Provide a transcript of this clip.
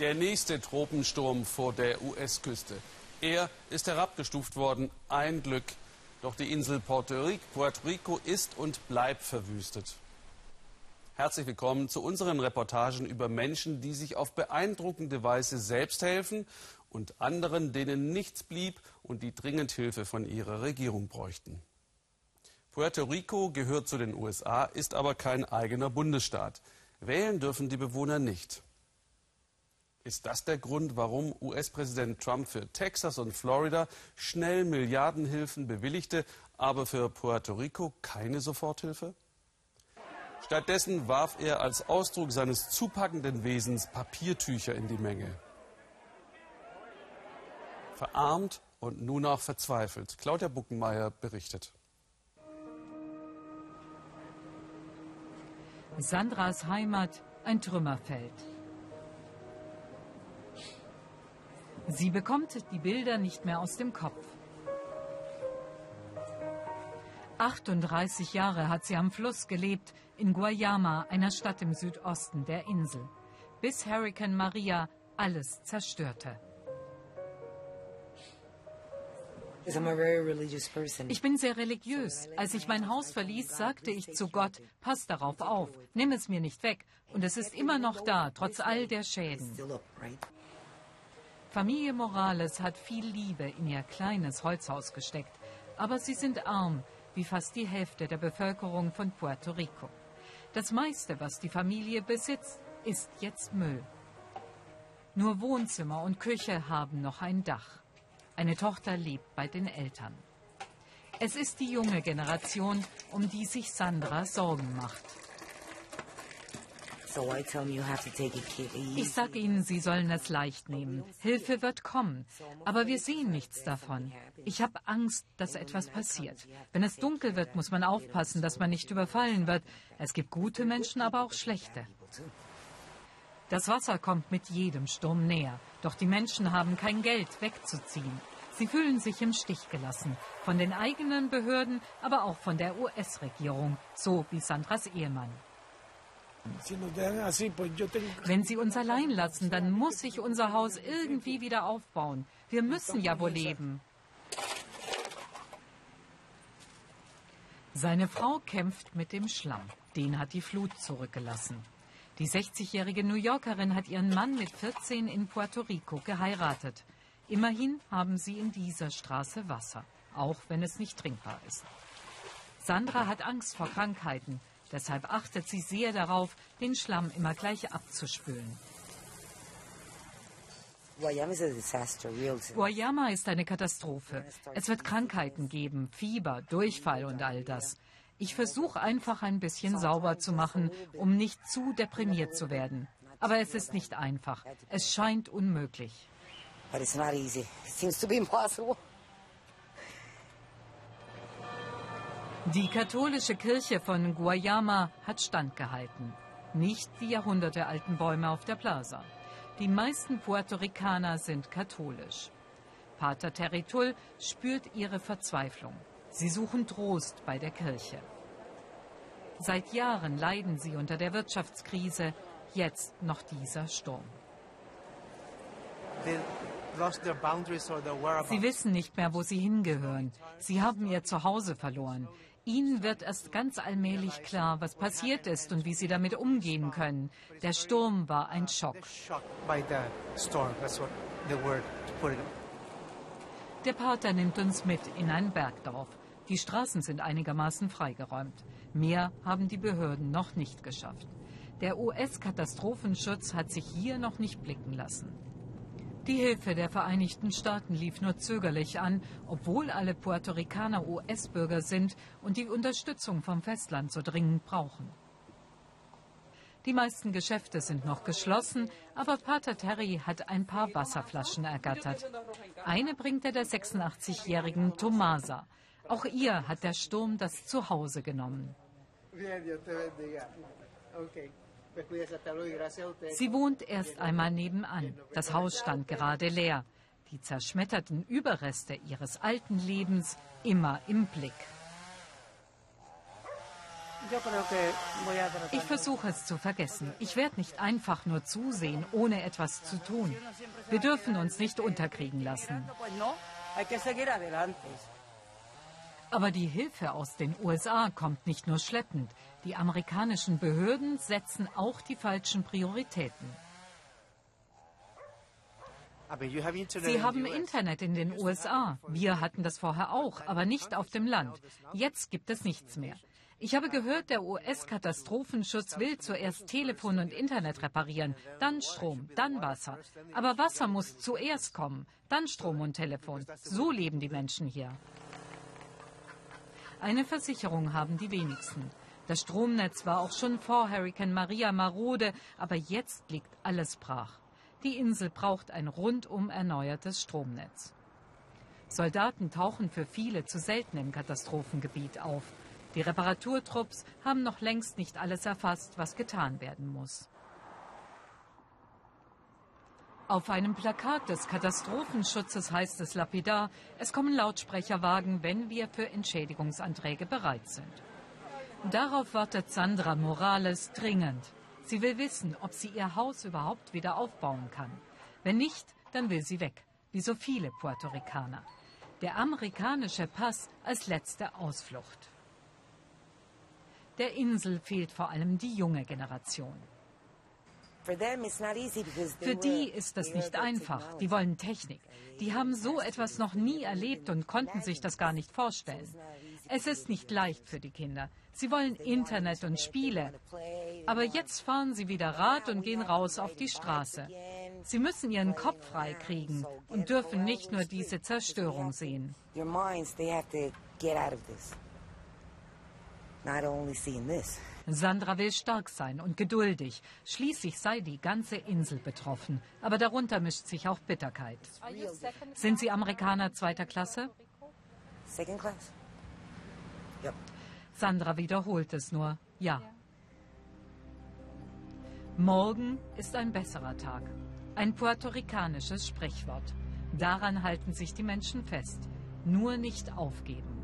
Der nächste Tropensturm vor der US-Küste. Er ist herabgestuft worden. Ein Glück. Doch die Insel Puerto Rico ist und bleibt verwüstet. Herzlich willkommen zu unseren Reportagen über Menschen, die sich auf beeindruckende Weise selbst helfen und anderen, denen nichts blieb und die dringend Hilfe von ihrer Regierung bräuchten. Puerto Rico gehört zu den USA, ist aber kein eigener Bundesstaat. Wählen dürfen die Bewohner nicht. Ist das der Grund, warum US-Präsident Trump für Texas und Florida schnell Milliardenhilfen bewilligte, aber für Puerto Rico keine Soforthilfe? Stattdessen warf er als Ausdruck seines zupackenden Wesens Papiertücher in die Menge. Verarmt und nun auch verzweifelt. Claudia Buckenmeier berichtet. Sandras Heimat ein Trümmerfeld. Sie bekommt die Bilder nicht mehr aus dem Kopf. 38 Jahre hat sie am Fluss gelebt, in Guayama, einer Stadt im Südosten der Insel, bis Hurricane Maria alles zerstörte. Ich bin sehr religiös. Als ich mein Haus verließ, sagte ich zu Gott, pass darauf auf, nimm es mir nicht weg. Und es ist immer noch da, trotz all der Schäden. Familie Morales hat viel Liebe in ihr kleines Holzhaus gesteckt. Aber sie sind arm, wie fast die Hälfte der Bevölkerung von Puerto Rico. Das meiste, was die Familie besitzt, ist jetzt Müll. Nur Wohnzimmer und Küche haben noch ein Dach. Eine Tochter lebt bei den Eltern. Es ist die junge Generation, um die sich Sandra Sorgen macht. Ich sage ihnen, sie sollen es leicht nehmen. Hilfe wird kommen. Aber wir sehen nichts davon. Ich habe Angst, dass etwas passiert. Wenn es dunkel wird, muss man aufpassen, dass man nicht überfallen wird. Es gibt gute Menschen, aber auch schlechte. Das Wasser kommt mit jedem Sturm näher. Doch die Menschen haben kein Geld wegzuziehen. Sie fühlen sich im Stich gelassen. Von den eigenen Behörden, aber auch von der US-Regierung. So wie Sandras Ehemann. Wenn Sie uns allein lassen, dann muss sich unser Haus irgendwie wieder aufbauen. Wir müssen ja wohl leben. Seine Frau kämpft mit dem Schlamm. Den hat die Flut zurückgelassen. Die 60-jährige New Yorkerin hat ihren Mann mit 14 in Puerto Rico geheiratet. Immerhin haben sie in dieser Straße Wasser, auch wenn es nicht trinkbar ist. Sandra hat Angst vor Krankheiten. Deshalb achtet sie sehr darauf, den Schlamm immer gleich abzuspülen. Guayama ist eine Katastrophe. Es wird Krankheiten geben, Fieber, Durchfall und all das. Ich versuche einfach ein bisschen sauber zu machen, um nicht zu deprimiert zu werden. Aber es ist nicht einfach. Es scheint unmöglich. But it's not easy. It seems to be impossible. Die katholische Kirche von Guayama hat standgehalten. Nicht die jahrhundertealten Bäume auf der Plaza. Die meisten Puerto Ricaner sind katholisch. Pater Territul spürt ihre Verzweiflung. Sie suchen Trost bei der Kirche. Seit Jahren leiden sie unter der Wirtschaftskrise, jetzt noch dieser Sturm. Sie wissen nicht mehr, wo sie hingehören. Sie haben ihr Zuhause verloren. Ihnen wird erst ganz allmählich klar, was passiert ist und wie Sie damit umgehen können. Der Sturm war ein Schock. Der Pater nimmt uns mit in ein Bergdorf. Die Straßen sind einigermaßen freigeräumt. Mehr haben die Behörden noch nicht geschafft. Der US-Katastrophenschutz hat sich hier noch nicht blicken lassen. Die Hilfe der Vereinigten Staaten lief nur zögerlich an, obwohl alle Puerto Ricaner US-Bürger sind und die Unterstützung vom Festland so dringend brauchen. Die meisten Geschäfte sind noch geschlossen, aber Pater Terry hat ein paar Wasserflaschen ergattert. Eine bringt er der 86-jährigen Tomasa. Auch ihr hat der Sturm das Zuhause genommen. Okay. Sie wohnt erst einmal nebenan. Das Haus stand gerade leer. Die zerschmetterten Überreste ihres alten Lebens immer im Blick. Ich versuche es zu vergessen. Ich werde nicht einfach nur zusehen, ohne etwas zu tun. Wir dürfen uns nicht unterkriegen lassen. Aber die Hilfe aus den USA kommt nicht nur schleppend. Die amerikanischen Behörden setzen auch die falschen Prioritäten. Sie haben Internet in den USA. Wir hatten das vorher auch, aber nicht auf dem Land. Jetzt gibt es nichts mehr. Ich habe gehört, der US-Katastrophenschutz will zuerst Telefon und Internet reparieren, dann Strom, dann Wasser. Aber Wasser muss zuerst kommen, dann Strom und Telefon. So leben die Menschen hier. Eine Versicherung haben die wenigsten. Das Stromnetz war auch schon vor Hurricane Maria marode, aber jetzt liegt alles brach. Die Insel braucht ein rundum erneuertes Stromnetz. Soldaten tauchen für viele zu selten im Katastrophengebiet auf. Die Reparaturtrupps haben noch längst nicht alles erfasst, was getan werden muss. Auf einem Plakat des Katastrophenschutzes heißt es lapidar, es kommen Lautsprecherwagen, wenn wir für Entschädigungsanträge bereit sind. Darauf wartet Sandra Morales dringend. Sie will wissen, ob sie ihr Haus überhaupt wieder aufbauen kann. Wenn nicht, dann will sie weg, wie so viele Puerto Ricaner. Der amerikanische Pass als letzte Ausflucht. Der Insel fehlt vor allem die junge Generation. Für die ist das nicht einfach. Die wollen Technik. Die haben so etwas noch nie erlebt und konnten sich das gar nicht vorstellen. Es ist nicht leicht für die Kinder. Sie wollen Internet und Spiele. Aber jetzt fahren sie wieder Rad und gehen raus auf die Straße. Sie müssen ihren Kopf frei kriegen und dürfen nicht nur diese Zerstörung sehen. Sandra will stark sein und geduldig. Schließlich sei die ganze Insel betroffen. Aber darunter mischt sich auch Bitterkeit. Sind Sie Amerikaner zweiter Klasse? Second class. Sandra wiederholt es nur. Ja. Morgen ist ein besserer Tag. Ein puerto-ricanisches Sprichwort. Daran halten sich die Menschen fest. Nur nicht aufgeben.